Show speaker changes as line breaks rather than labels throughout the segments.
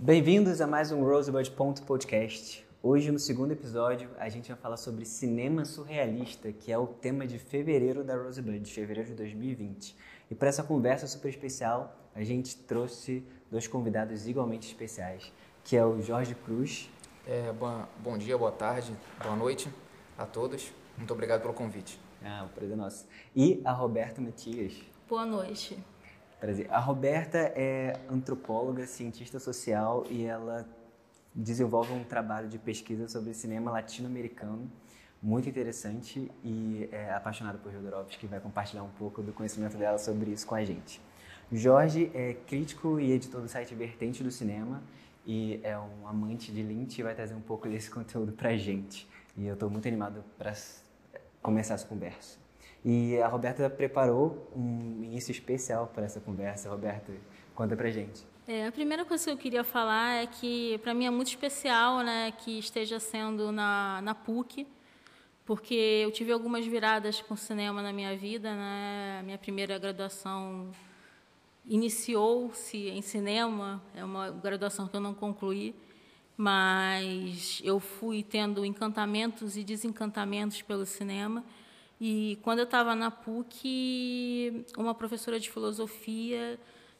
Bem-vindos a mais um Rosebud Ponto Podcast. Hoje, no segundo episódio, a gente vai falar sobre cinema surrealista, que é o tema de fevereiro da Rosebud, de fevereiro de 2020. E para essa conversa super especial, a gente trouxe dois convidados igualmente especiais, que é o Jorge Cruz.
É, bom, bom dia, boa tarde, boa noite a todos. Muito obrigado pelo convite.
Ah, o prazer é nosso. E a Roberta Matias.
Boa noite.
Prazer. A Roberta é antropóloga, cientista social e ela desenvolve um trabalho de pesquisa sobre cinema latino-americano muito interessante e é apaixonada por Jodorowsky, que vai compartilhar um pouco do conhecimento dela sobre isso com a gente. Jorge é crítico e editor do site Vertente do Cinema e é um amante de Lynch e vai trazer um pouco desse conteúdo pra gente. E eu estou muito animado para começar essa conversa. E a Roberta preparou um início especial para essa conversa. Roberta, conta pra gente.
É, a primeira coisa que eu queria falar é que para mim é muito especial, né, que esteja sendo na, na PUC, porque eu tive algumas viradas com cinema na minha vida, né? Minha primeira graduação iniciou-se em cinema, é uma graduação que eu não concluí, mas eu fui tendo encantamentos e desencantamentos pelo cinema. E quando eu estava na PUC, uma professora de filosofia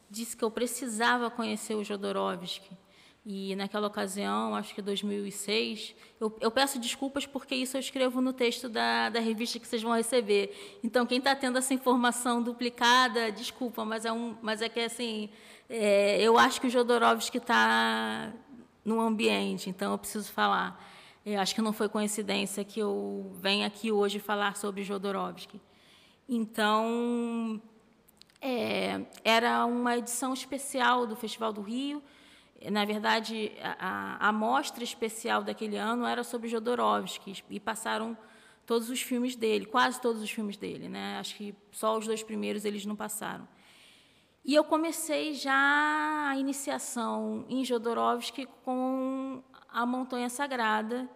disse que eu precisava conhecer o Jodorowsky. E naquela ocasião, acho que 2006, eu, eu, peço desculpas porque isso eu escrevo no texto da, da revista que vocês vão receber. Então, quem está tendo essa informação duplicada, desculpa, mas é, um, mas é que assim, é, eu acho que o Jodorowsky está no ambiente, então eu preciso falar. Eu acho que não foi coincidência que eu venha aqui hoje falar sobre Jodorowsky. Então, é, era uma edição especial do Festival do Rio. Na verdade, a, a mostra especial daquele ano era sobre Jodorowsky e passaram todos os filmes dele, quase todos os filmes dele, né? Acho que só os dois primeiros eles não passaram. E eu comecei já a iniciação em Jodorowsky com a Montanha Sagrada,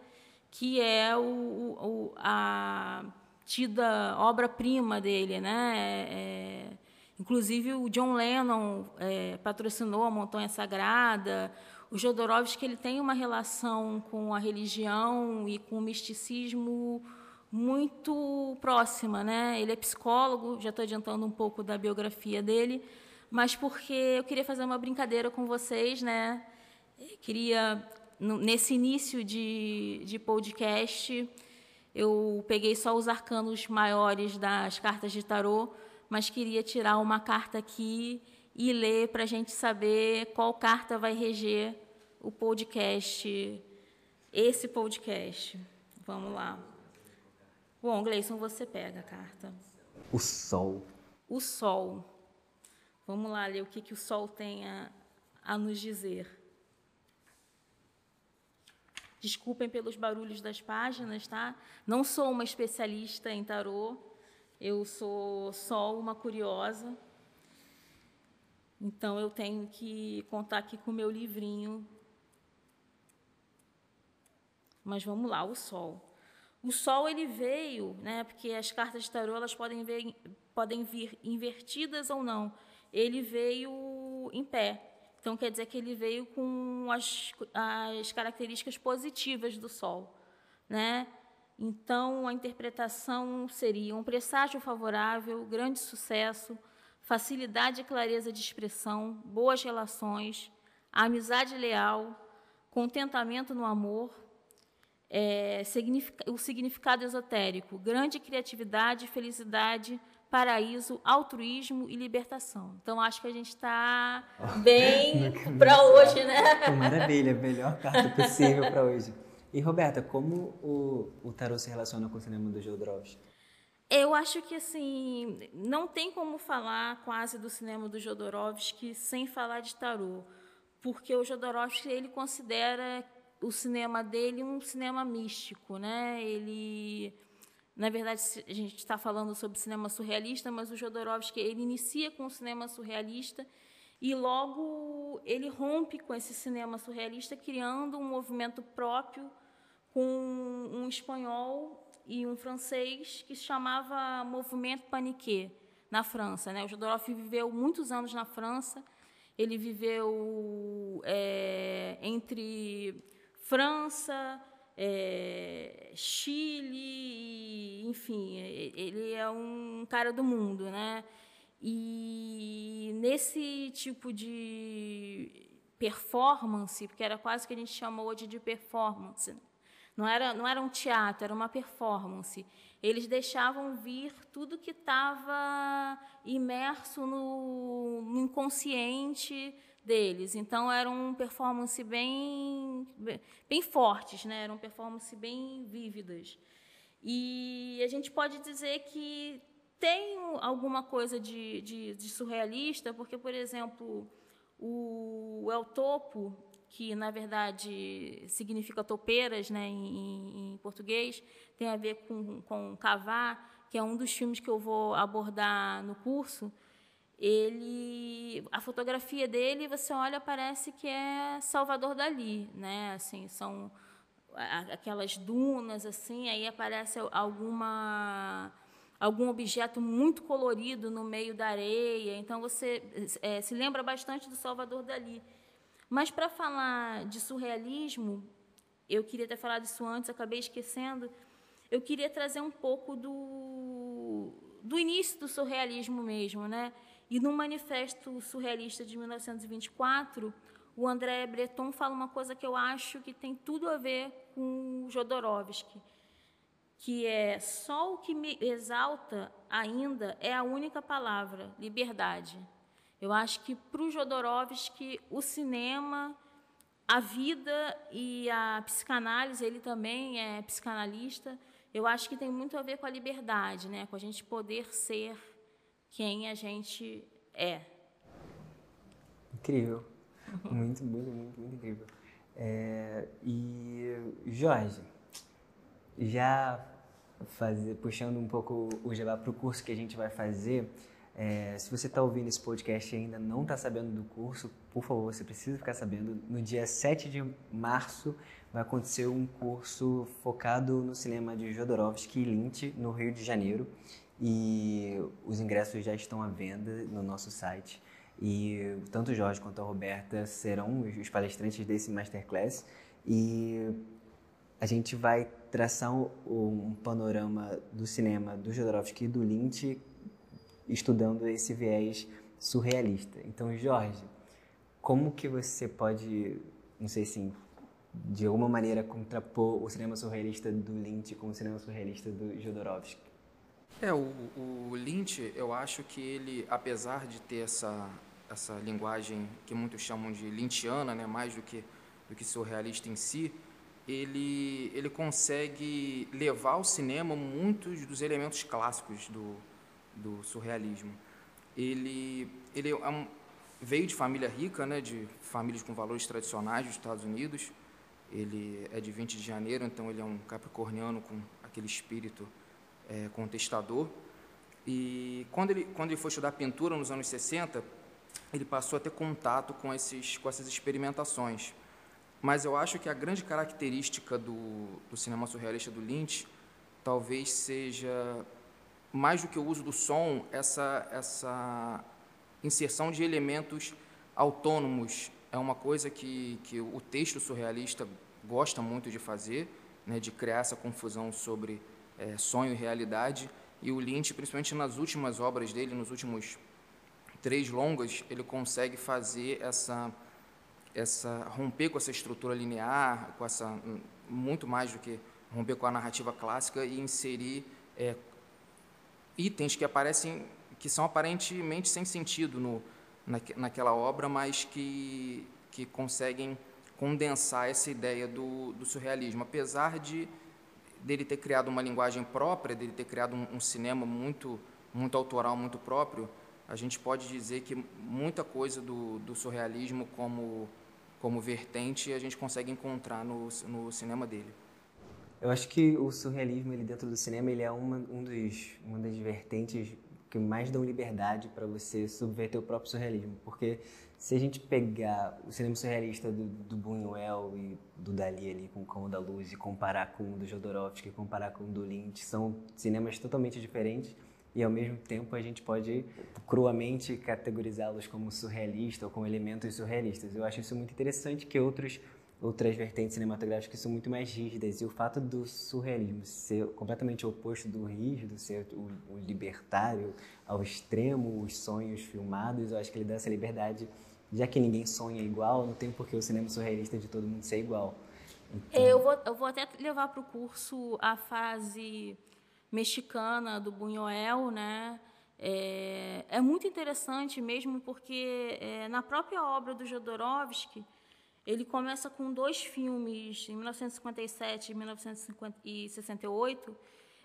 que é o, o a tida obra-prima dele, né? É, é, inclusive o John Lennon é, patrocinou a Montanha Sagrada. O Jodorowsky ele tem uma relação com a religião e com o misticismo muito próxima, né? Ele é psicólogo, já estou adiantando um pouco da biografia dele, mas porque eu queria fazer uma brincadeira com vocês, né? queria nesse início de, de podcast, eu peguei só os arcanos maiores das cartas de tarô, mas queria tirar uma carta aqui e ler para a gente saber qual carta vai reger o podcast, esse podcast. Vamos lá. Bom, Gleison, você pega a carta.
O Sol.
O Sol. Vamos lá ler o que, que o Sol tem a, a nos dizer. Desculpem pelos barulhos das páginas, tá? Não sou uma especialista em tarô, eu sou só uma curiosa. Então eu tenho que contar aqui com o meu livrinho. Mas vamos lá, o sol. O sol ele veio, né? Porque as cartas de tarô elas podem, ver, podem vir invertidas ou não. Ele veio em pé. Então, quer dizer que ele veio com as, as características positivas do Sol. Né? Então, a interpretação seria um presságio favorável, grande sucesso, facilidade e clareza de expressão, boas relações, amizade leal, contentamento no amor, é, significa, o significado esotérico, grande criatividade, felicidade, paraíso, altruísmo e libertação. Então acho que a gente está bem para hoje, né?
Maravilha, melhor carta possível para hoje. E Roberta, como o, o tarot se relaciona com o cinema do Jodorowsky?
Eu acho que assim não tem como falar quase do cinema do Jodorowsky sem falar de tarô, porque o Jodorowsky ele considera o cinema dele um cinema místico, né? Ele na verdade, a gente está falando sobre cinema surrealista, mas o Jodorowsky ele inicia com o cinema surrealista e logo ele rompe com esse cinema surrealista, criando um movimento próprio com um espanhol e um francês que se chamava Movimento Paniquet, na França. Né? O Jodorowsky viveu muitos anos na França, ele viveu é, entre França, é, Chile, enfim, ele é um cara do mundo, né? E nesse tipo de performance, porque era quase que a gente chamou hoje de performance, não era, não era um teatro, era uma performance. Eles deixavam vir tudo que estava imerso no, no inconsciente deles. Então eram performances bem, bem fortes, né? eram performances bem vívidas. E a gente pode dizer que tem alguma coisa de, de, de surrealista, porque, por exemplo, o El Topo, que na verdade significa topeiras né, em, em, português, tem a ver com, com cavar, que é um dos filmes que eu vou abordar no curso. Ele a fotografia dele você olha parece que é Salvador Dali né assim são aquelas dunas assim aí aparece alguma algum objeto muito colorido no meio da areia. Então você é, se lembra bastante do Salvador Dali mas para falar de surrealismo eu queria ter falado isso antes acabei esquecendo eu queria trazer um pouco do do início do surrealismo mesmo né e no Manifesto Surrealista de 1924, o André Breton fala uma coisa que eu acho que tem tudo a ver com Jodorowsky, que é só o que me exalta ainda é a única palavra, liberdade. Eu acho que para o Jodorowsky o cinema, a vida e a psicanálise, ele também é psicanalista, eu acho que tem muito a ver com a liberdade, né? com a gente poder ser quem a gente é.
Incrível. muito, muito, muito, muito incrível. É, e, Jorge, já fazer, puxando um pouco o Jabá para o curso que a gente vai fazer, é, se você está ouvindo esse podcast e ainda não está sabendo do curso, por favor, você precisa ficar sabendo. No dia 7 de março vai acontecer um curso focado no cinema de Jodorowsky e Lynch, no Rio de Janeiro e os ingressos já estão à venda no nosso site. E tanto o Jorge quanto a Roberta serão os palestrantes desse masterclass e a gente vai traçar um, um panorama do cinema do Jodorowsky e do Lynch estudando esse viés surrealista. Então, Jorge, como que você pode, não sei assim, de alguma maneira contrapor o cinema surrealista do Lynch com o cinema surrealista do Jodorowsky?
É, o, o Lynch, eu acho que ele, apesar de ter essa, essa linguagem que muitos chamam de lynchiana, né, mais do que, do que surrealista em si, ele, ele consegue levar ao cinema muitos dos elementos clássicos do, do surrealismo. Ele, ele é um, veio de família rica, né, de famílias com valores tradicionais dos Estados Unidos. Ele é de 20 de janeiro, então ele é um capricorniano com aquele espírito é, contestador. E quando ele, quando ele foi estudar pintura nos anos 60, ele passou a ter contato com, esses, com essas experimentações. Mas eu acho que a grande característica do, do cinema surrealista do Lynch talvez seja, mais do que o uso do som, essa, essa inserção de elementos autônomos. É uma coisa que, que o texto surrealista gosta muito de fazer, né, de criar essa confusão sobre é, sonho e realidade. E o Lynch, principalmente nas últimas obras dele, nos últimos três longas, ele consegue fazer essa essa romper com essa estrutura linear, com essa muito mais do que romper com a narrativa clássica e inserir é, itens que aparecem que são aparentemente sem sentido no, na, naquela obra, mas que que conseguem condensar essa ideia do, do surrealismo, apesar de dele ter criado uma linguagem própria, dele ter criado um, um, cinema muito, muito autoral, muito próprio, a gente pode dizer que muita coisa do, do surrealismo como, como vertente a gente consegue encontrar no, no cinema dele.
Eu acho que o surrealismo ele dentro do cinema ele é uma, um dos, uma das vertentes que mais dão liberdade para você subverter o próprio surrealismo. Porque se a gente pegar o cinema surrealista do, do Buñuel e do Dali ali com o Cão da Luz e comparar com o do Jodorowsky, comparar com o do Lynch, são cinemas totalmente diferentes e ao mesmo tempo a gente pode cruamente categorizá-los como surrealista ou como elementos surrealistas. Eu acho isso muito interessante que outros outras vertentes cinematográficas são muito mais rígidas e o fato do surrealismo ser completamente oposto do rígido, ser o, o libertário ao extremo, os sonhos filmados, eu acho que ele dá essa liberdade, já que ninguém sonha igual, não tem por que o cinema surrealista de todo mundo ser igual.
Então... Eu, vou, eu vou até levar para o curso a fase mexicana do Buñuel, né? É, é muito interessante mesmo porque é, na própria obra do Jodorowsky ele começa com dois filmes, em 1957 e 1968,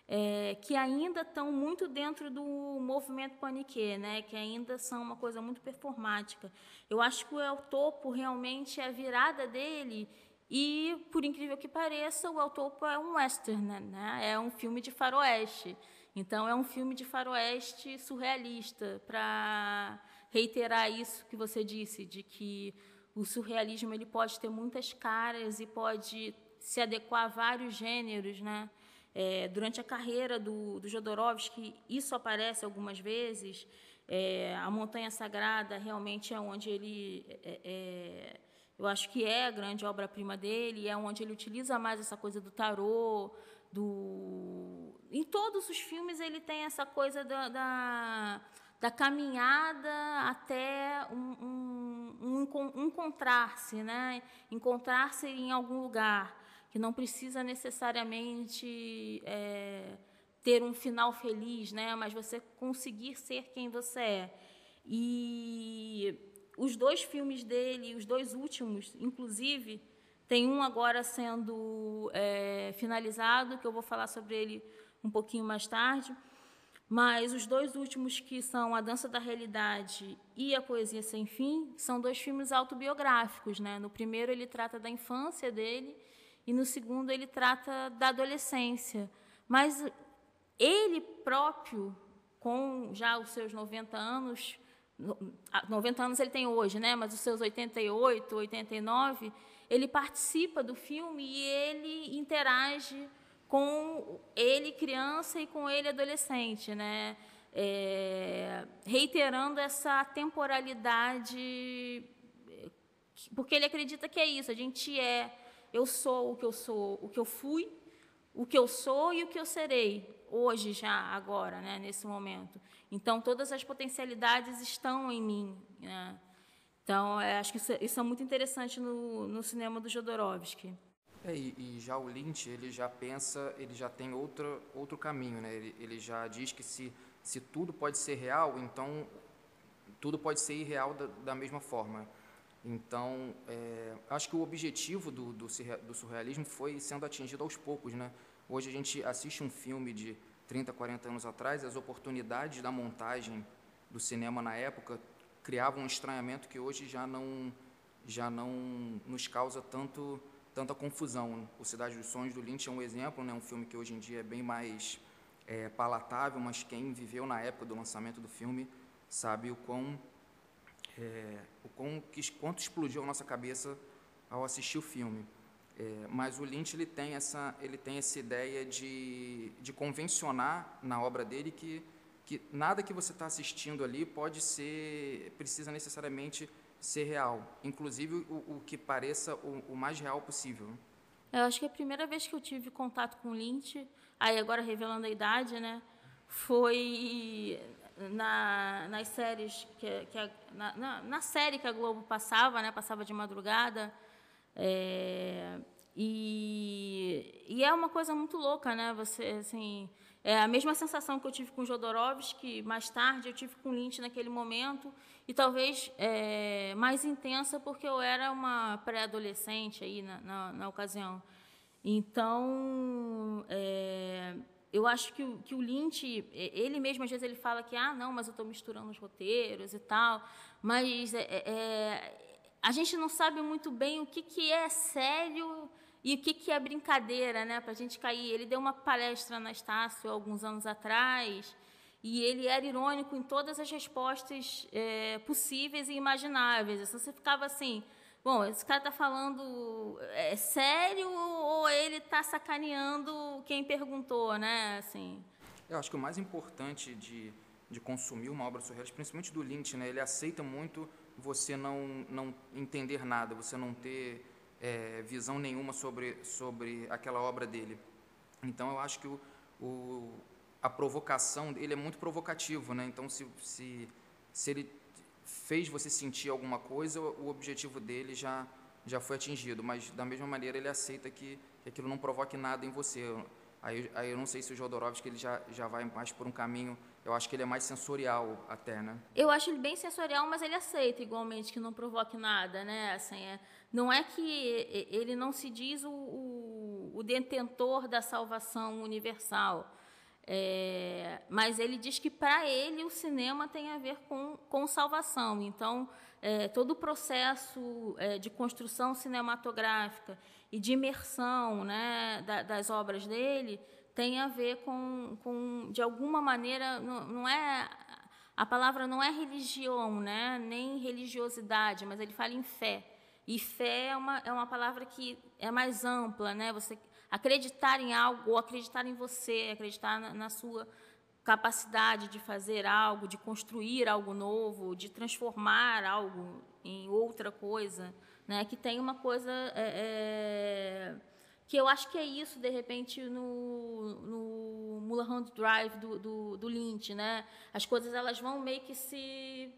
é, que ainda estão muito dentro do movimento paniquê, né? que ainda são uma coisa muito performática. Eu acho que o El Topo realmente é a virada dele e, por incrível que pareça, o El Topo é um western, né? é um filme de faroeste. Então, é um filme de faroeste surrealista, para reiterar isso que você disse, de que o surrealismo ele pode ter muitas caras e pode se adequar a vários gêneros, né? É, durante a carreira do, do Jodorowsky, isso aparece algumas vezes. É, a Montanha Sagrada realmente é onde ele, é, é eu acho que é a grande obra-prima dele, é onde ele utiliza mais essa coisa do tarô, do... Em todos os filmes ele tem essa coisa da, da da caminhada até um, um, um encontrar-se, né? encontrar-se em algum lugar, que não precisa necessariamente é, ter um final feliz, né? mas você conseguir ser quem você é. E os dois filmes dele, os dois últimos, inclusive, tem um agora sendo é, finalizado, que eu vou falar sobre ele um pouquinho mais tarde mas os dois últimos, que são A Dança da Realidade e A Poesia Sem Fim, são dois filmes autobiográficos. Né? No primeiro, ele trata da infância dele, e no segundo, ele trata da adolescência. Mas ele próprio, com já os seus 90 anos, 90 anos ele tem hoje, né? mas os seus 88, 89, ele participa do filme e ele interage com ele criança e com ele adolescente, né? É, reiterando essa temporalidade, porque ele acredita que é isso. A gente é, eu sou o que eu sou, o que eu fui, o que eu sou e o que eu serei hoje já agora, né? Nesse momento. Então todas as potencialidades estão em mim. Né? Então é, acho que isso, isso, é muito interessante no, no cinema do Jodorowsky.
É, e, e, já o Lynch, ele já pensa, ele já tem outro, outro caminho, né? Ele, ele já diz que se, se tudo pode ser real, então tudo pode ser irreal da, da mesma forma. Então, é, acho que o objetivo do, do, do, surrealismo foi sendo atingido aos poucos, né? Hoje a gente assiste um filme de 30, 40 anos atrás, as oportunidades da montagem do cinema na época criavam um estranhamento que hoje já não, já não nos causa tanto tanta confusão. O Cidade dos Sonhos do Lynch é um exemplo, né, um filme que hoje em dia é bem mais é, palatável, mas quem viveu na época do lançamento do filme sabe o quão, é, o quão quanto explodiu a nossa cabeça ao assistir o filme. É, mas o Lynch ele tem essa ele tem essa ideia de, de convencionar na obra dele que que nada que você está assistindo ali pode ser precisa necessariamente ser real, inclusive o, o que pareça o, o, mais real possível.
Eu acho que a primeira vez que eu tive contato com Lynch, aí agora revelando a idade, né, foi na, nas séries que, que a, na, na, na, série que a Globo passava, né, passava de madrugada, é, e, e é uma coisa muito louca, né, você assim é a mesma sensação que eu tive com Jodorowsky mais tarde, eu tive com Lynch naquele momento, e talvez é, mais intensa porque eu era uma pré-adolescente aí na, na, na, ocasião. Então, é, eu acho que, que o Lynch, ele mesmo às vezes ele fala que, ah, não, mas eu estou misturando os roteiros e tal, mas é, é, a gente não sabe muito bem o que, que é sério e o que, que é brincadeira, né, para a gente cair. Ele deu uma palestra na Estácio alguns anos atrás e ele era irônico em todas as respostas é, possíveis e imagináveis. Então, você ficava assim, bom, esse cara está falando é sério ou ele está sacaneando quem perguntou, né? Assim.
Eu acho que o mais importante de, de consumir uma obra surrealista, principalmente do Lynch, né, ele aceita muito você não, não entender nada, você não ter é, visão nenhuma sobre, sobre aquela obra dele. Então, eu acho que o, o, a provocação, ele é muito provocativo, né? Então, se, se, se ele fez você sentir alguma coisa, o objetivo dele já, já foi atingido. Mas, da mesma maneira, ele aceita que, que aquilo não provoque nada em você. Aí, aí eu não sei se o Jodorowsky ele já, já vai mais por um caminho, eu acho que ele é mais sensorial até, né?
Eu acho ele bem sensorial, mas ele aceita igualmente que não provoque nada, né? Assim, é, não é que ele não se diz o, o, o detentor da salvação universal, é, mas ele diz que para ele o cinema tem a ver com, com salvação. Então, é, todo o processo é, de construção cinematográfica e de imersão né, da, das obras dele tem a ver com, com de alguma maneira, não, não é a palavra não é religião, né, nem religiosidade, mas ele fala em fé. E fé é uma, é uma palavra que é mais ampla, né? Você acreditar em algo, ou acreditar em você, acreditar na, na sua capacidade de fazer algo, de construir algo novo, de transformar algo em outra coisa, né? Que tem uma coisa é, é, que eu acho que é isso de repente no, no Mulholland Drive do, do, do Lynch, né? As coisas elas vão meio que se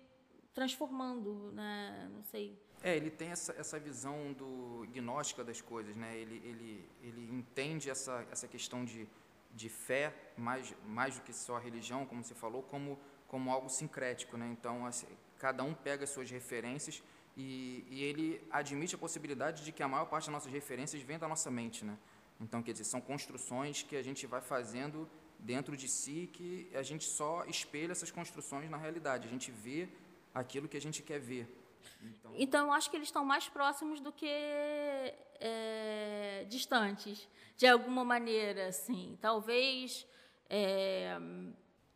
transformando, né? Não sei.
É, ele tem essa, essa visão do gnóstica das coisas, né? Ele, ele, ele entende essa, essa questão de, de fé, mais, mais do que só a religião, como você falou, como, como algo sincrético, né? Então, assim, cada um pega as suas referências e, e ele admite a possibilidade de que a maior parte das nossas referências vem da nossa mente, né? Então, quer dizer, são construções que a gente vai fazendo dentro de si que a gente só espelha essas construções na realidade. A gente vê aquilo que a gente quer ver.
Então, então acho que eles estão mais próximos do que é, distantes, de alguma maneira, assim. Talvez é,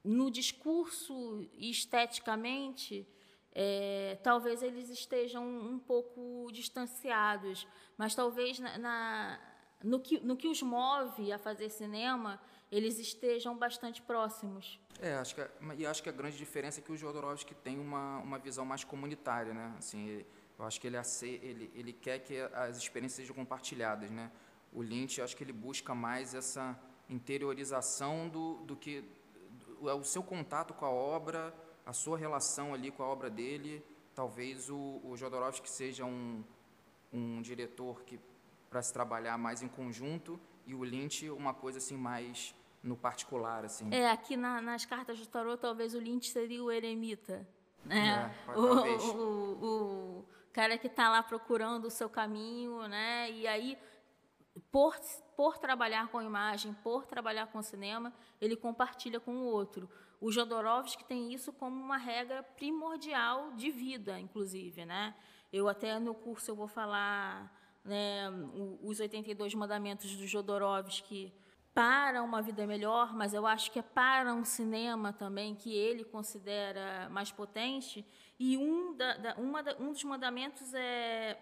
no discurso esteticamente, é, talvez eles estejam um pouco distanciados, mas talvez na, na, no, que, no que os move a fazer cinema, eles estejam bastante próximos.
É, acho que, e acho que a grande diferença é que o Jodorowsky tem uma, uma visão mais comunitária, né? Assim, eu acho que ele, ele, ele quer que as experiências sejam compartilhadas, né? O Lynch, acho que ele busca mais essa interiorização do, do que do, é o seu contato com a obra, a sua relação ali com a obra dele. Talvez o, o Jodorowsky seja um, um diretor que para se trabalhar mais em conjunto e o Lynch uma coisa assim mais no particular, assim.
É, aqui na, nas cartas do tarot, talvez o Lynch seria o eremita, né?
É,
o, o, o, cara que está lá procurando o seu caminho, né? E aí, por, por trabalhar com imagem, por trabalhar com cinema, ele compartilha com o outro. O Jodorowsky tem isso como uma regra primordial de vida, inclusive, né? Eu até no curso eu vou falar né, os 82 mandamentos do Jodorowsky para uma vida melhor, mas eu acho que é para um cinema também que ele considera mais potente. E um, da, da, da, um dos mandamentos é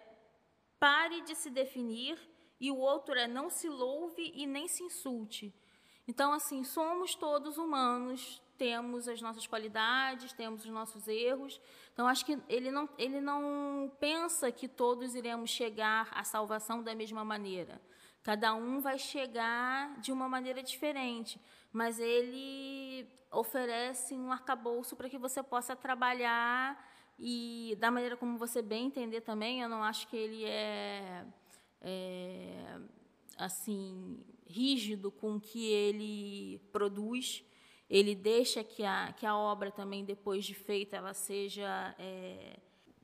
pare de se definir e o outro é não se louve e nem se insulte. Então, assim, somos todos humanos, temos as nossas qualidades, temos os nossos erros. Então, acho que ele não, ele não pensa que todos iremos chegar à salvação da mesma maneira. Cada um vai chegar de uma maneira diferente, mas ele oferece um arcabouço para que você possa trabalhar e da maneira como você bem entender também. Eu não acho que ele é, é assim rígido com o que ele produz. Ele deixa que a, que a obra também depois de feita ela seja é,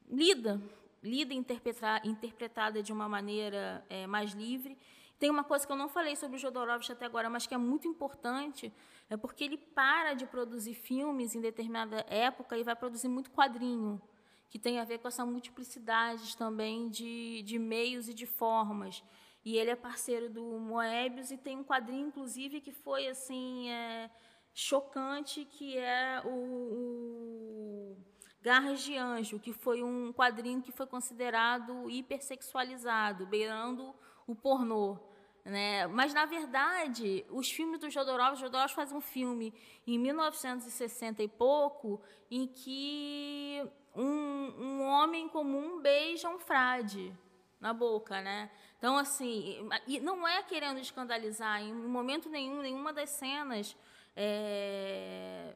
lida, lida interpretada, interpretada de uma maneira é, mais livre tem uma coisa que eu não falei sobre o Jodorowsky até agora, mas que é muito importante, é porque ele para de produzir filmes em determinada época e vai produzir muito quadrinho, que tem a ver com essa multiplicidade também de, de meios e de formas. E ele é parceiro do Moebius e tem um quadrinho, inclusive, que foi assim é, chocante, que é o, o Garras de Anjo, que foi um quadrinho que foi considerado hipersexualizado, beirando o pornô. Né? Mas, na verdade, os filmes do Jodorowsky, Jodorowsky faz um filme em 1960 e pouco, em que um, um homem comum beija um frade na boca, né? Então, assim, e não é querendo escandalizar, em momento nenhum, nenhuma das cenas é,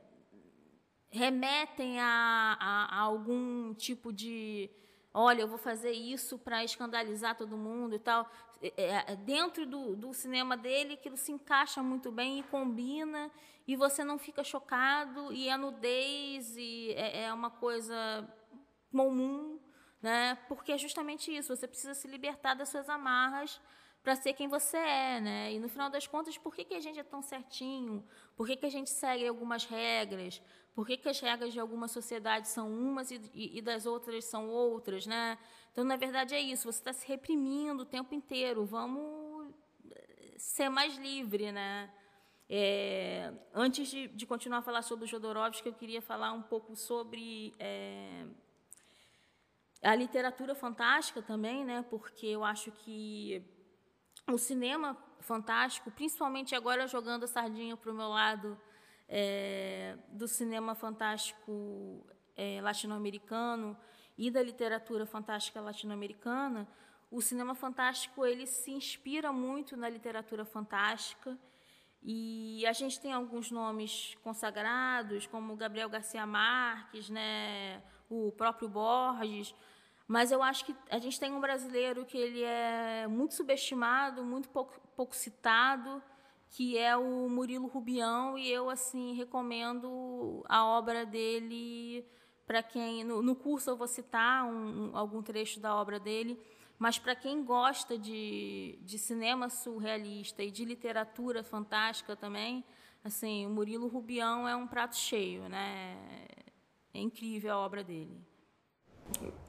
remetem a, a, a algum tipo de olha, eu vou fazer isso para escandalizar todo mundo e tal. É, é, é, dentro do, do cinema dele, aquilo se encaixa muito bem e combina, e você não fica chocado, e a nudez e é, é uma coisa comum, né? porque é justamente isso, você precisa se libertar das suas amarras para ser quem você é, né? E no final das contas, por que, que a gente é tão certinho? Por que, que a gente segue algumas regras? Por que, que as regras de algumas sociedades são umas e, e, e das outras são outras, né? Então, na verdade, é isso. Você está se reprimindo o tempo inteiro. Vamos eh, ser mais livre, né? É, antes de, de, continuar a falar sobre o Jodorowsky, eu queria falar um pouco sobre é, a literatura fantástica também, né? Porque eu acho que o cinema fantástico, principalmente agora jogando a sardinha para o meu lado é, do cinema fantástico é, latino-americano e da literatura fantástica latino-americana, o cinema fantástico ele se inspira muito na literatura fantástica. E a gente tem alguns nomes consagrados como Gabriel Garcia Marques, né, o próprio Borges, mas eu acho que a gente tem um brasileiro que ele é muito subestimado, muito pouco, pouco citado, que é o Murilo Rubião, e eu assim recomendo a obra dele para quem no, no, curso eu vou citar um, um, algum trecho da obra dele, mas para quem gosta de, de cinema surrealista e de literatura fantástica também, assim, o Murilo Rubião é um prato cheio, né? É incrível a obra dele.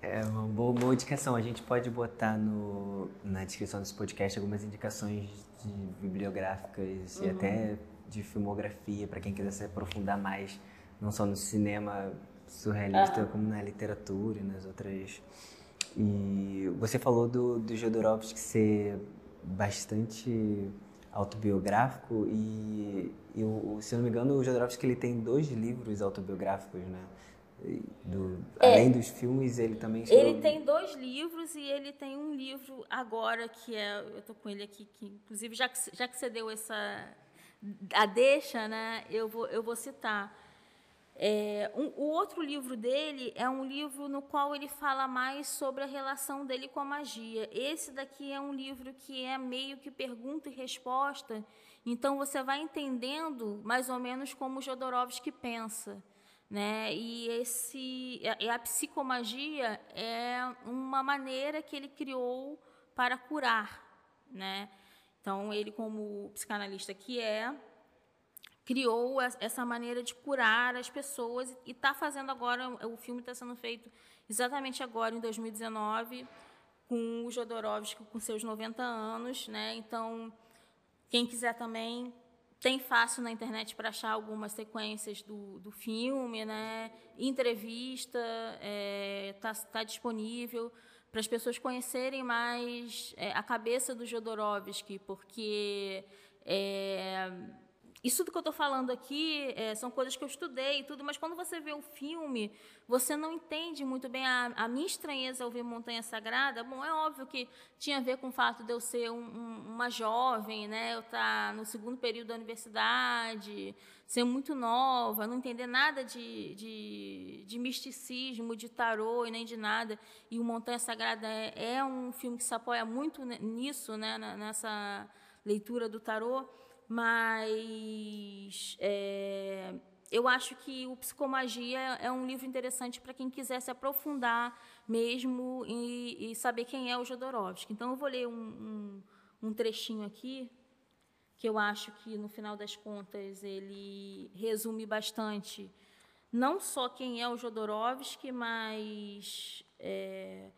É uma boa, boa indicação. A gente pode botar no, na descrição desse podcast algumas indicações de bibliográficas uhum. e até de filmografia para quem quiser se aprofundar mais, não só no cinema surrealista, uhum. como na literatura e nas outras. E você falou do, do Jodorowsky ser bastante autobiográfico e, e se eu não me engano o Jodorowsky ele tem dois livros autobiográficos, né? Do, é, além dos filmes, ele também
escreveu... Ele tem dois livros e ele tem um livro agora que é... Eu estou com ele aqui, que inclusive já que, já que você deu essa... A deixa, né? Eu vou, eu vou citar. É, um, o outro livro dele é um livro no qual ele fala mais sobre a relação dele com a magia. Esse daqui é um livro que é meio que pergunta e resposta. Então você vai entendendo mais ou menos como Jodorowsky pensa. Né? E esse, a, psicomagia é uma maneira que ele criou para curar. Né? Então, ele, como psicanalista que é, criou essa maneira de curar as pessoas e está fazendo agora, o filme está sendo feito exatamente agora, em 2019, com o Jodorowsky com seus 90 anos. Né? Então, quem quiser também tem fácil na internet para achar algumas sequências do, do filme, né? Entrevista, está é, tá, tá disponível para as pessoas conhecerem mais é, a cabeça do Jodorowsky, porque é, isso do que eu estou falando aqui é, são coisas que eu estudei e tudo, mas quando você vê o filme, você não entende muito bem a, a, minha estranheza ao ver Montanha Sagrada. Bom, é óbvio que tinha a ver com o fato de eu ser um, um, uma jovem, né? eu estar tá no segundo período da universidade, ser muito nova, não entender nada de, de, de misticismo, de tarô e nem de nada. E o Montanha Sagrada é, é um filme que se apoia muito nisso, né? nessa leitura do tarô mas é, eu acho que o Psicomagia é um livro interessante para quem quiser se aprofundar mesmo e, e, saber quem é o Jodorowsky. Então, eu vou ler um, um, um trechinho aqui, que eu acho que, no final das contas, ele resume bastante não só quem é o Jodorowsky, mas é,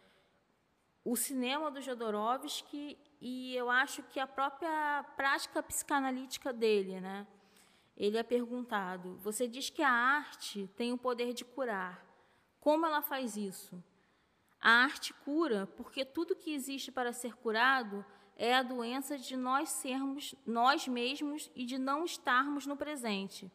o cinema do Jodorowsky e eu acho que a própria prática psicanalítica dele, né? Ele é perguntado: você diz que a arte tem o poder de curar. Como ela faz isso? A arte cura porque tudo que existe para ser curado é a doença de nós sermos nós mesmos e de não estarmos no presente.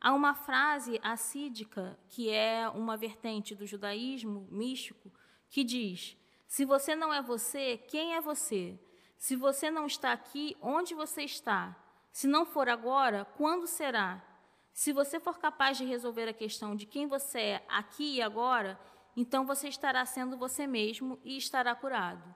Há uma frase assídica, que é uma vertente do judaísmo místico, que diz: Se você não é você, quem é você? Se você não está aqui, onde você está? Se não for agora, quando será? Se você for capaz de resolver a questão de quem você é aqui e agora, então você estará sendo você mesmo e estará curado.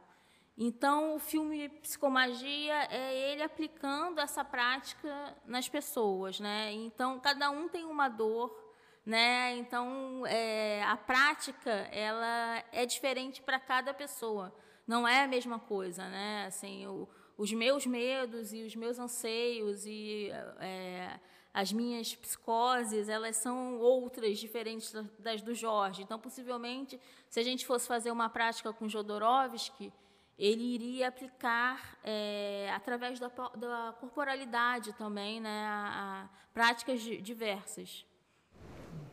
Então, o filme Psicomagia é ele aplicando essa prática nas pessoas, né? Então, cada um tem uma dor, né? Então, é, a prática ela é diferente para cada pessoa. Não é a mesma coisa, né? Assim, o, os meus medos e os meus anseios e é, as minhas psicoses, elas são outras, diferentes das do Jorge. Então, possivelmente, se a gente fosse fazer uma prática com Jodorowsky, ele iria aplicar é, através da, da, corporalidade também, né, a, a práticas diversas.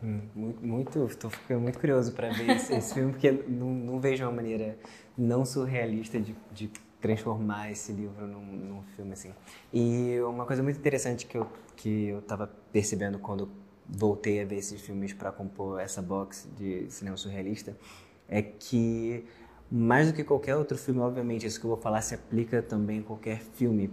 Muito, estou ficando muito curioso para ver esse, esse, filme porque não, não, vejo uma maneira não surrealista de, de transformar esse livro num, num, filme assim. E uma coisa muito interessante que eu que eu estava percebendo quando voltei a ver esses filmes para compor essa box de cinema surrealista é que mais do que qualquer outro filme, obviamente, isso que eu vou falar se aplica também a qualquer filme,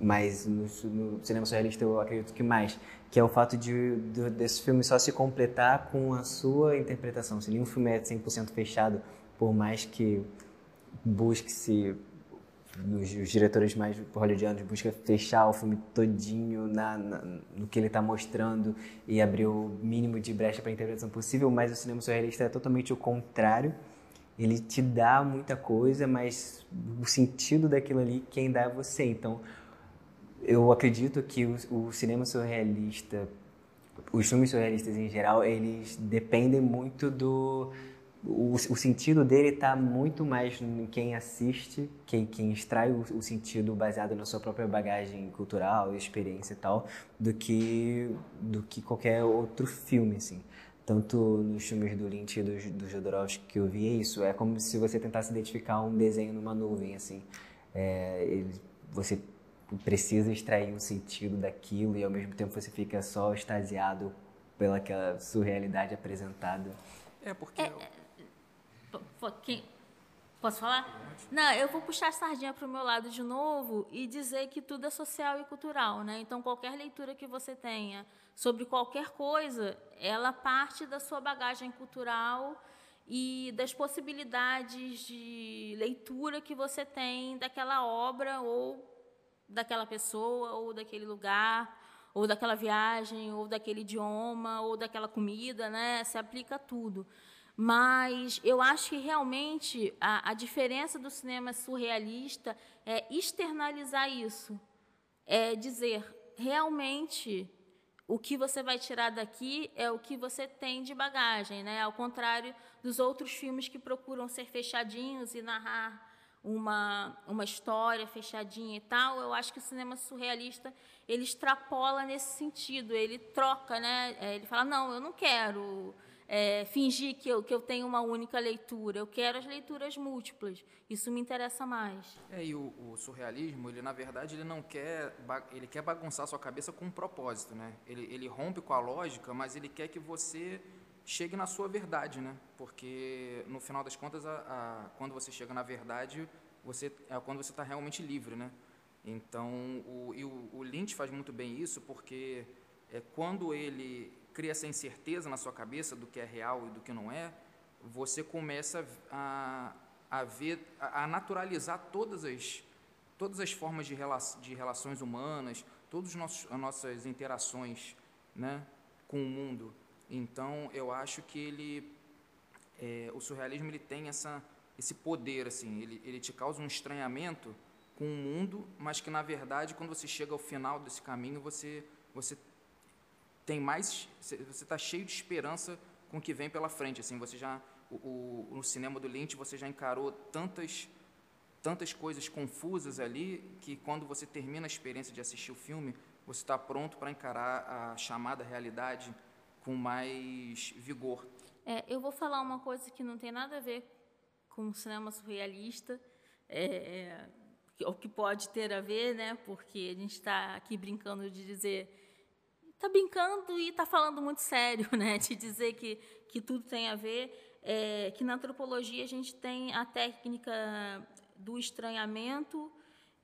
mas no, no cinema surrealista eu acredito que mais, que é o fato de, de, desse filme só se completar com a sua interpretação. Se nenhum filme é 100% fechado, por mais que busque-se os, diretores mais hollywoodianos busca fechar o filme todinho na, na no que ele está mostrando e abrir o mínimo de brecha para a interpretação possível, mas o cinema surrealista é totalmente o contrário ele te dá muita coisa, mas o sentido daquilo ali quem dá é você. Então, eu acredito que o, o cinema surrealista, os filmes surrealistas em geral, eles dependem muito do o, o sentido dele está muito mais em quem assiste, quem, quem extrai o, o, sentido baseado na sua própria bagagem cultural, experiência e tal, do que do que qualquer outro filme, assim tanto nos filmes do Lynch e do, do Jodorowsky que eu vi é isso. É como se você tentasse identificar um desenho numa nuvem, assim. É, ele, você precisa extrair um sentido daquilo e ao mesmo tempo você fica só extasiado pela aquela surrealidade apresentada.
É porque... É,
é, Posso falar? Não, eu vou puxar a sardinha para o meu lado de novo e dizer que tudo é social e cultural, né? Então, qualquer leitura que você tenha sobre qualquer coisa, ela parte da sua bagagem cultural e das possibilidades de leitura que você tem daquela obra ou daquela pessoa ou daquele lugar ou daquela viagem ou daquele idioma ou daquela comida, né? Se aplica a tudo. Mas eu acho que realmente a, a diferença do cinema surrealista é externalizar isso. É dizer, realmente, o que você vai tirar daqui é o que você tem de bagagem, né? Ao contrário dos outros filmes que procuram ser fechadinhos e narrar uma, uma história fechadinha e tal, eu acho que o cinema surrealista ele extrapola nesse sentido, ele troca, né? É, ele fala, não, eu não quero é, fingir que eu, que eu tenho uma única leitura. Eu quero as leituras múltiplas. Isso me interessa mais.
É, e o, o surrealismo, ele na verdade ele não quer, ele quer bagunçar sua cabeça com um propósito, né? Ele, ele rompe com a lógica, mas ele quer que você chegue na sua verdade, né? Porque no final das contas, a, a, quando você chega na verdade, você é quando você está realmente livre, né? Então, o, e o, o Lynch faz muito bem isso, porque é, quando ele cria essa incerteza na sua cabeça do que é real e do que não é, você começa a, a ver, a, a naturalizar todas as, todas as formas de, rela, de relações humanas, todas as nossas interações né, com o mundo. Então, eu acho que ele, é, o surrealismo ele tem essa, esse poder, assim, ele, ele te causa um estranhamento com o mundo, mas que, na verdade, quando você chega ao final desse caminho, você, você tem mais, você está cheio de esperança com o que vem pela frente. Assim, você já o, o, no cinema do Lynch você já encarou tantas tantas coisas confusas ali que quando você termina a experiência de assistir o filme você está pronto para encarar a chamada realidade com mais vigor.
É, eu vou falar uma coisa que não tem nada a ver com cinema surrealista. É, o que pode ter a ver, né? Porque a gente está aqui brincando de dizer está brincando e está falando muito sério, né? De dizer que, que tudo tem a ver. É, que na antropologia a gente tem a técnica do estranhamento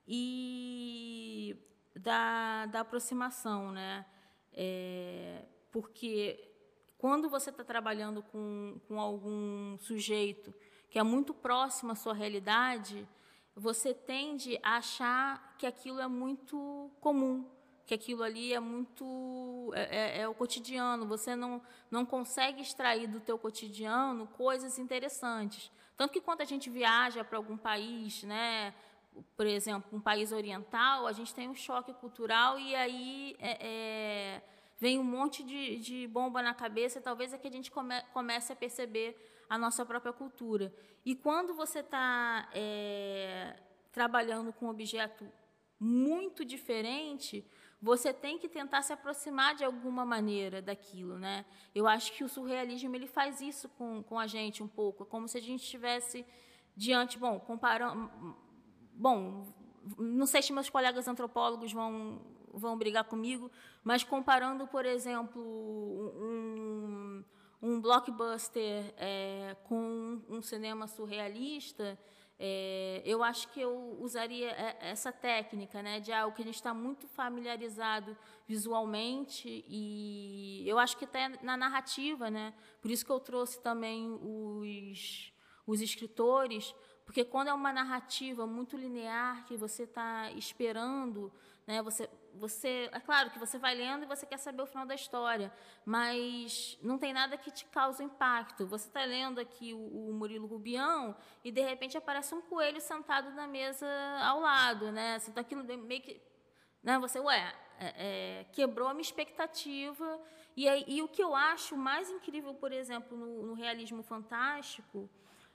e da, da aproximação, né? É, porque quando você está trabalhando com, com algum sujeito que é muito próximo à sua realidade, você tende a achar que aquilo é muito comum, que aquilo ali é muito é, é, é, o cotidiano. Você não não consegue extrair do teu cotidiano coisas interessantes. Tanto que quando a gente viaja para algum país, né, por exemplo, um país oriental, a gente tem um choque cultural e aí é, é vem um monte de, de, bomba na cabeça. Talvez é que a gente come, comece a perceber a nossa própria cultura. E quando você está é, trabalhando com um objeto muito diferente, você tem que tentar se aproximar de alguma maneira daquilo, né? Eu acho que o surrealismo ele faz isso com, com a gente um pouco, como se a gente estivesse diante, bom, comparando, bom, não sei se meus colegas antropólogos vão vão brigar comigo, mas comparando, por exemplo, um, um blockbuster é, com um cinema surrealista, é, eu acho que eu usaria é, essa técnica, né, de algo que a gente está muito familiarizado visualmente e eu acho que até na narrativa, né, por isso que eu trouxe também os, os escritores, porque quando é uma narrativa muito linear que você está esperando, né, você, você, é claro que você vai lendo e você quer saber o final da história, mas não tem nada que te cause impacto. Você está lendo aqui o, o, Murilo Rubião e de repente aparece um coelho sentado na mesa ao lado, né? Assim, então aquilo meio que, né? Você, ué, é, é, quebrou a minha expectativa. E, aí, e o que eu acho mais incrível, por exemplo, no, no realismo fantástico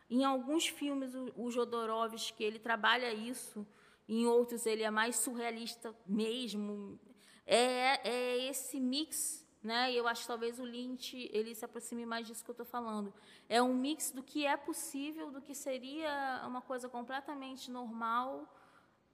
em alguns filmes, o, o Jodorowsky ele trabalha isso, em outros ele é mais surrealista mesmo. É, é esse mix, né? Eu acho que talvez o Lynch ele se aproxime mais disso que eu estou falando. É um mix do que é possível, do que seria uma coisa completamente normal,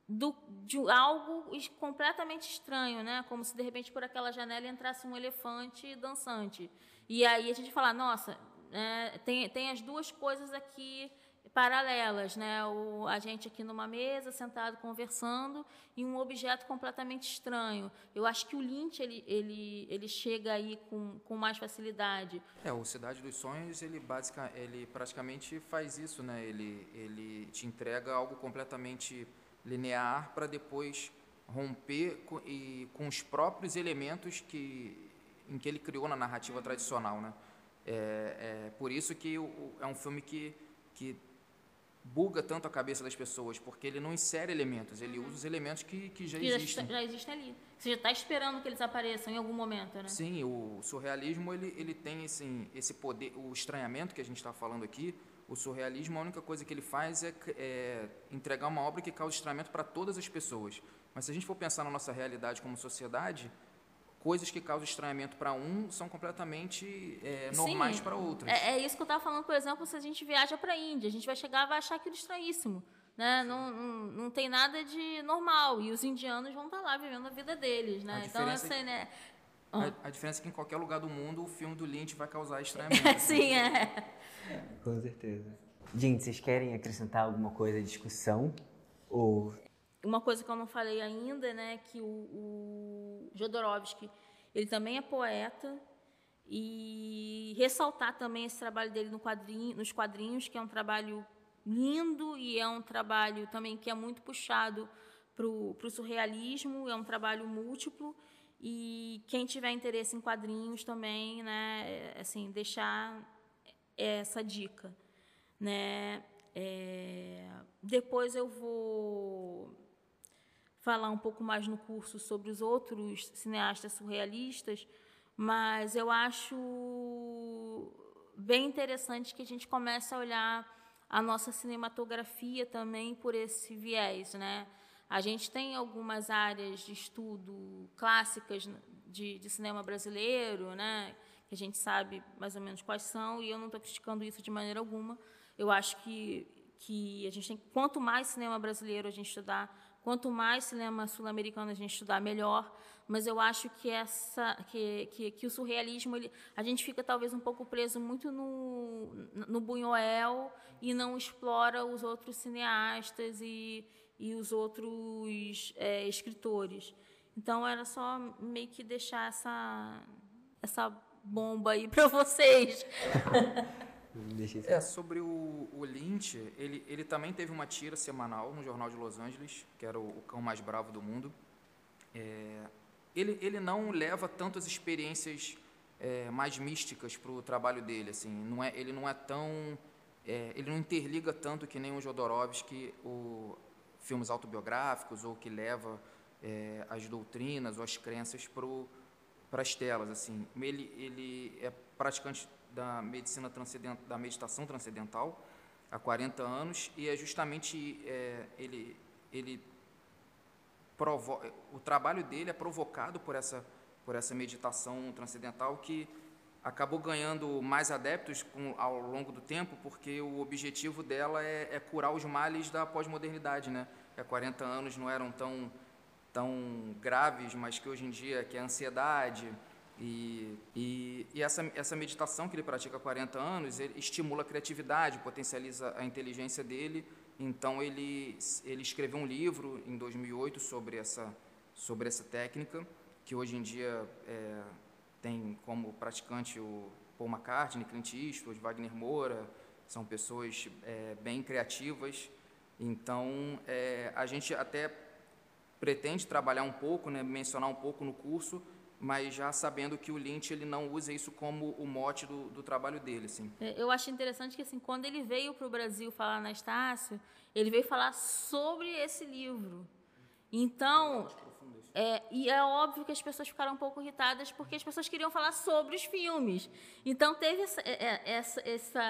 do, de algo completamente estranho, né? Como se de repente por aquela janela entrasse um elefante dançante. E aí a gente fala, nossa, é, tem, tem as duas coisas aqui paralelas, né? O, a gente aqui numa mesa, sentado conversando, e um objeto completamente estranho. Eu acho que o Lynch ele, ele, ele chega aí com, com mais facilidade.
É, o Cidade dos Sonhos ele, basic, ele praticamente faz isso, né? Ele, ele te entrega algo completamente linear para depois romper com, e, com os próprios elementos que, em que ele criou na narrativa tradicional, né? É, é por isso que o, é um filme que, que buga tanto a cabeça das pessoas, porque ele não insere elementos, ele usa os elementos que, que já que existem.
Já, já existem ali. Você já está esperando que eles apareçam em algum momento, né?
Sim, o surrealismo ele, ele tem esse, esse poder, o estranhamento que a gente está falando aqui, o surrealismo, a única coisa que ele faz é, é entregar uma obra que causa estranhamento para todas as pessoas. Mas se a gente for pensar na nossa realidade como sociedade, coisas que causam estranhamento para um são completamente é, normais para outros.
É, é, isso que eu estava falando, por exemplo, se a gente viaja para a Índia, a gente vai chegar e vai achar aquilo estranhíssimo. Né? Não, não, não tem nada de normal. E os indianos vão estar tá lá vivendo a vida deles. Né? Então, assim, é, né?
A, a, diferença é que em qualquer lugar do mundo o filme do Lynch vai causar estranhamento.
Sim, é.
Com certeza. Gente, vocês querem acrescentar alguma coisa à discussão? Ou
uma coisa que eu não falei ainda, né, que o, o Jodorowsky, ele também é poeta e ressaltar também esse trabalho dele no quadrinho, nos quadrinhos, que é um trabalho lindo e é um trabalho também que é muito puxado para o surrealismo, é um trabalho múltiplo e quem tiver interesse em quadrinhos também, né, assim, deixar essa dica, né? É, depois eu vou falar um pouco mais no curso sobre os outros cineastas surrealistas, mas eu acho bem interessante que a gente comece a olhar a nossa cinematografia também por esse viés, né? A gente tem algumas áreas de estudo clássicas de, de cinema brasileiro, né? Que a gente sabe mais ou menos quais são, e eu não estou criticando isso de maneira alguma. Eu acho que que a gente tem quanto mais cinema brasileiro a gente estudar, quanto mais cinema sul-americano a gente estudar, melhor. Mas eu acho que essa que, que, que o surrealismo ele, a gente fica talvez um pouco preso muito no no Buñuel e não explora os outros cineastas e, e os outros é, escritores. Então era só meio que deixar essa essa bomba aí para vocês.
É, sobre o, o, Lynch, ele, ele também teve uma tira semanal no Jornal de Los Angeles, que era o, o cão mais bravo do mundo. É, ele, ele não leva tantas experiências é, mais místicas para o trabalho dele. Assim, não é, ele não é tão... É, ele não interliga tanto que nem o Jodorowsky, o filmes autobiográficos, ou que leva é, as doutrinas ou as crenças para as telas. Assim. Ele, ele é praticante da medicina transcendental, da meditação transcendental há 40 anos e é justamente é, ele ele provo o trabalho dele é provocado por essa por essa meditação transcendental que acabou ganhando mais adeptos com, ao longo do tempo porque o objetivo dela é, é curar os males da pós-modernidade, né? Que há 40 anos não eram tão tão graves, mas que hoje em dia que é a ansiedade, e, e, e, essa, essa meditação que ele pratica há 40 anos estimula a criatividade, potencializa a inteligência dele. Então, ele, ele escreveu um livro em 2008 sobre essa, sobre essa técnica, que hoje em dia é, tem como praticante o Paul McCartney, Clint Eastwood, Wagner Moura, são pessoas é, bem criativas. Então, é, a gente até pretende trabalhar um pouco, né, mencionar um pouco no curso, mas já sabendo que o Lynch ele não usa isso como o mote do, do trabalho dele, assim.
É, eu acho interessante que assim, quando ele veio para o Brasil falar na Estácio, ele veio falar sobre esse livro. Então, é, e é óbvio que as pessoas ficaram um pouco irritadas porque as pessoas queriam falar sobre os filmes. Então teve essa, é, é, essa, essa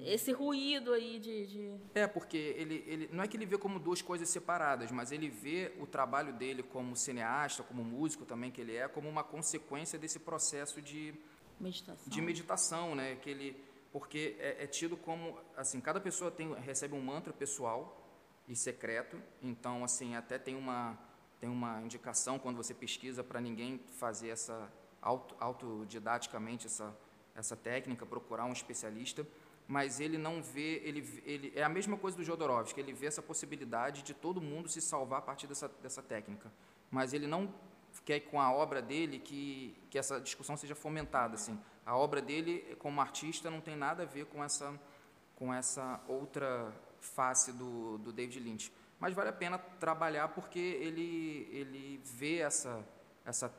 esse ruído aí de, de,
É, porque ele, ele não é que ele vê como duas coisas separadas, mas ele vê o trabalho dele como cineasta, como músico também que ele é, como uma consequência desse processo de
meditação,
de meditação né? Que ele, porque é, é tido como assim, cada pessoa tem recebe um mantra pessoal e secreto, então assim até tem uma tem uma indicação quando você pesquisa para ninguém fazer essa auto, autodidaticamente essa essa técnica, procurar um especialista mas ele não vê, ele, ele é a mesma coisa do Jodorowsky, ele vê essa possibilidade de todo mundo se salvar a partir dessa, dessa técnica, mas ele não quer com a obra dele que, que essa discussão seja fomentada, assim. A obra dele, como artista, não tem nada a ver com essa, com essa outra face do, do David Lynch. Mas vale a pena trabalhar porque ele, ele vê essa, essa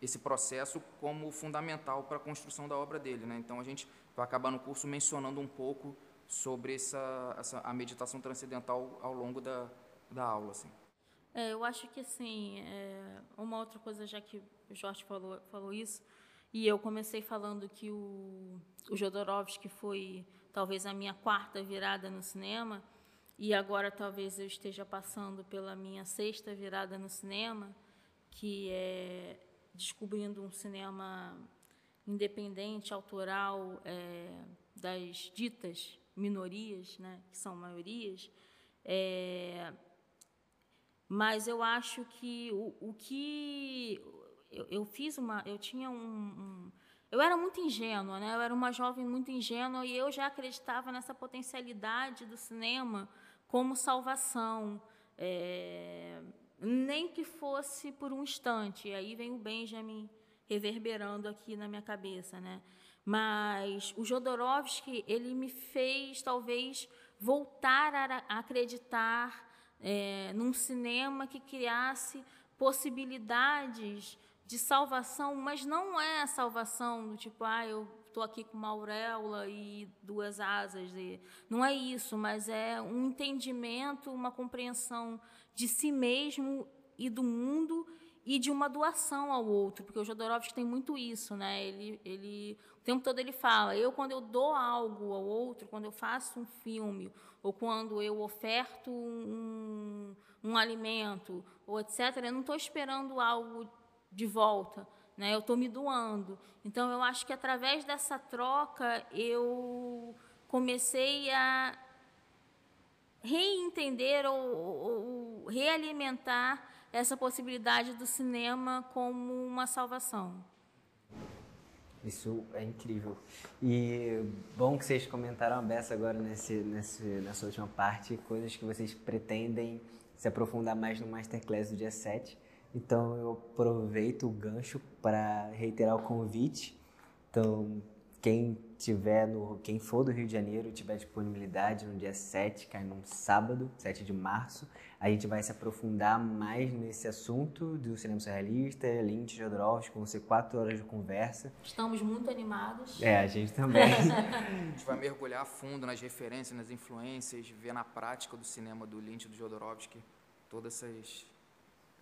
esse processo como fundamental para a construção da obra dele. Né? Então, a gente vai acabar no curso mencionando um pouco sobre essa, essa a meditação transcendental ao longo da, da aula. Assim.
É, eu acho que, assim, é, uma outra coisa, já que o Jorge falou, falou isso, e eu comecei falando que o, o Jodorowsky foi talvez a minha quarta virada no cinema, e agora talvez eu esteja passando pela minha sexta virada no cinema, que é descobrindo um cinema independente, autoral, é, das ditas minorias, né, que são maiorias. É, mas eu acho que o, o que eu, eu, fiz uma, eu tinha um, um, eu era muito ingênua, né? Eu era uma jovem muito ingênua e eu já acreditava nessa potencialidade do cinema como salvação. É, nem que fosse por um instante. E aí vem o Benjamin reverberando aqui na minha cabeça, né? Mas o Jodorowsky ele me fez talvez voltar a acreditar é, num cinema que criasse possibilidades de salvação, mas não é a salvação do tipo, ah, eu estou aqui com uma auréola e duas asas. E... Não é isso, mas é um entendimento, uma compreensão de si mesmo e do mundo e de uma doação ao outro, porque o Jodorowsky tem muito isso, né? Ele, ele, o tempo todo ele fala, eu quando eu dou algo ao outro, quando eu faço um filme, ou quando eu oferto um, um alimento, ou etc., eu não estou esperando algo de volta, né? Eu estou me doando. Então eu acho que através dessa troca eu comecei a reentender ou, ou, ou realimentar essa possibilidade do cinema como uma salvação.
Isso é incrível. E bom que vocês comentaram a beça agora nesse, nesse, nessa última parte, coisas que vocês pretendem se aprofundar mais no Masterclass do dia 7. Então eu aproveito o gancho para reiterar o convite. Então, quem tiver no, quem for do Rio de Janeiro tiver disponibilidade no dia 7, cai num sábado, 7 de março, a gente vai se aprofundar mais nesse assunto do cinema surrealista, Lynch, Jodorowsky, vão ser quatro horas de conversa.
Estamos muito animados.
É, a gente também.
a gente vai mergulhar a fundo nas referências, nas influências, ver na prática do cinema do Lynch e do Jodorowsky todas essas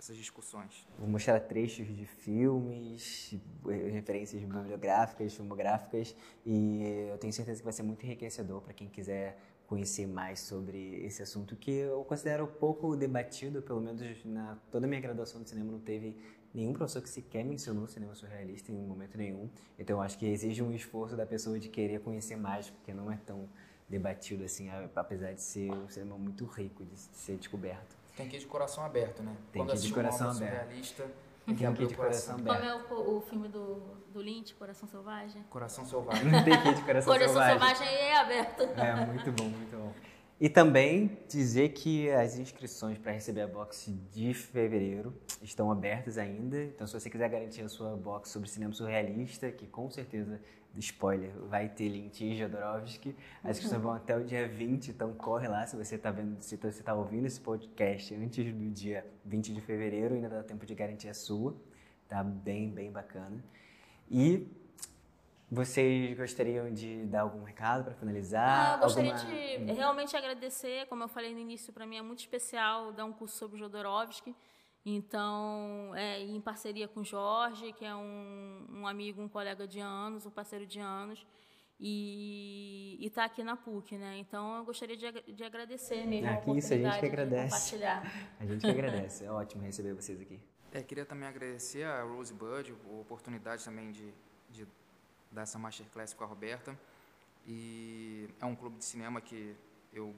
essas discussões?
Vou mostrar trechos de filmes, referências bibliográficas, filmográficas, e eu tenho certeza que vai ser muito enriquecedor para quem quiser conhecer mais sobre esse assunto que eu considero pouco debatido, pelo menos na toda a minha graduação de cinema não teve nenhum professor que sequer mencionou cinema surrealista em momento nenhum. Então acho que exige um esforço da pessoa de querer conhecer mais, porque não é tão debatido assim, apesar de ser um cinema muito rico de ser descoberto.
Tem que ir de coração aberto, né?
Tem Quando que ir de coração aberto.
Realista,
tem que ir de coração aberto.
Qual é o, o filme do, do Lynch, Coração Selvagem?
Coração Selvagem.
Não tem que ir de Coração,
coração
Selvagem.
Coração Selvagem é aberto.
É, muito bom, muito bom. E também dizer que as inscrições para receber a box de fevereiro estão abertas ainda. Então, se você quiser garantir a sua box sobre cinema surrealista, que com certeza spoiler, vai ter e Jodorowsky. As inscrições vão até o dia 20, então corre lá se você está vendo, se você está ouvindo esse podcast antes do dia 20 de fevereiro, ainda dá tempo de garantir a sua. Tá bem, bem bacana. E vocês gostariam de dar algum recado para finalizar?
Ah, eu gostaria alguma... de realmente agradecer, como eu falei no início, para mim é muito especial dar um curso sobre Jodorowsky. Então, é, em parceria com o Jorge, que é um, um, amigo, um colega de anos, um parceiro de anos, e está aqui na PUC, né? Então, eu gostaria de, de agradecer mesmo
aqui, a isso, a gente que agradece.
compartilhar.
A gente que agradece. É ótimo receber vocês aqui.
É, queria também agradecer a Rosebud, a oportunidade também de, de dar essa masterclass com a Roberta. E é um clube de cinema que eu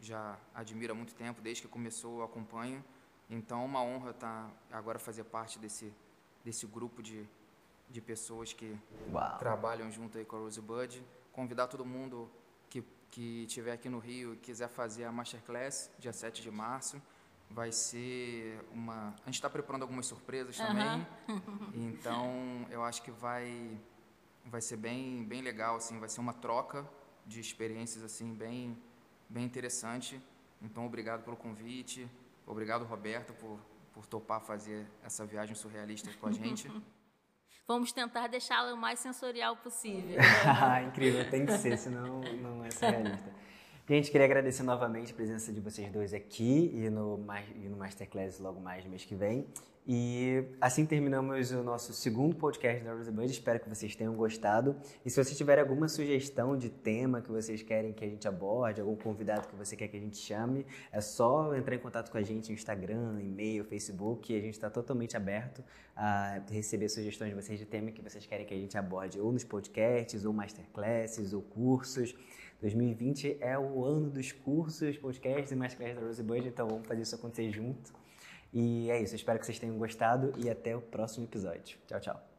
já admiro há muito tempo, desde que começou eu acompanho. Então, uma honra estar tá, agora fazer parte desse, desse grupo de, de pessoas que
Uau.
trabalham junto aí com a Rosebud. Convidar todo mundo que, que estiver aqui no Rio e quiser fazer a Masterclass, dia 7 de março. Vai ser uma... A gente está preparando algumas surpresas também. Uhum. Então, eu acho que vai, vai ser bem, bem legal, assim. Vai ser uma troca de experiências, assim, bem, bem interessante. Então, obrigado pelo convite. Obrigado, Roberto, por, por topar fazer essa viagem surrealista com a gente.
Vamos tentar deixá-la o mais sensorial possível.
Incrível, tem que ser, senão não é surrealista. Gente, queria agradecer novamente a presença de vocês dois aqui e no, e no Masterclass logo mais no mês que vem. E assim terminamos o nosso segundo podcast da Rosebud. Espero que vocês tenham gostado. E se vocês tiverem alguma sugestão de tema que vocês querem que a gente aborde, algum convidado que você quer que a gente chame, é só entrar em contato com a gente no Instagram, e-mail, Facebook. A gente está totalmente aberto a receber sugestões de vocês de tema que vocês querem que a gente aborde, ou nos podcasts, ou masterclasses, ou cursos. 2020 é o ano dos cursos, podcasts e masterclasses da Rosebud, então vamos fazer isso acontecer junto. E é isso, espero que vocês tenham gostado e até o próximo episódio. Tchau, tchau.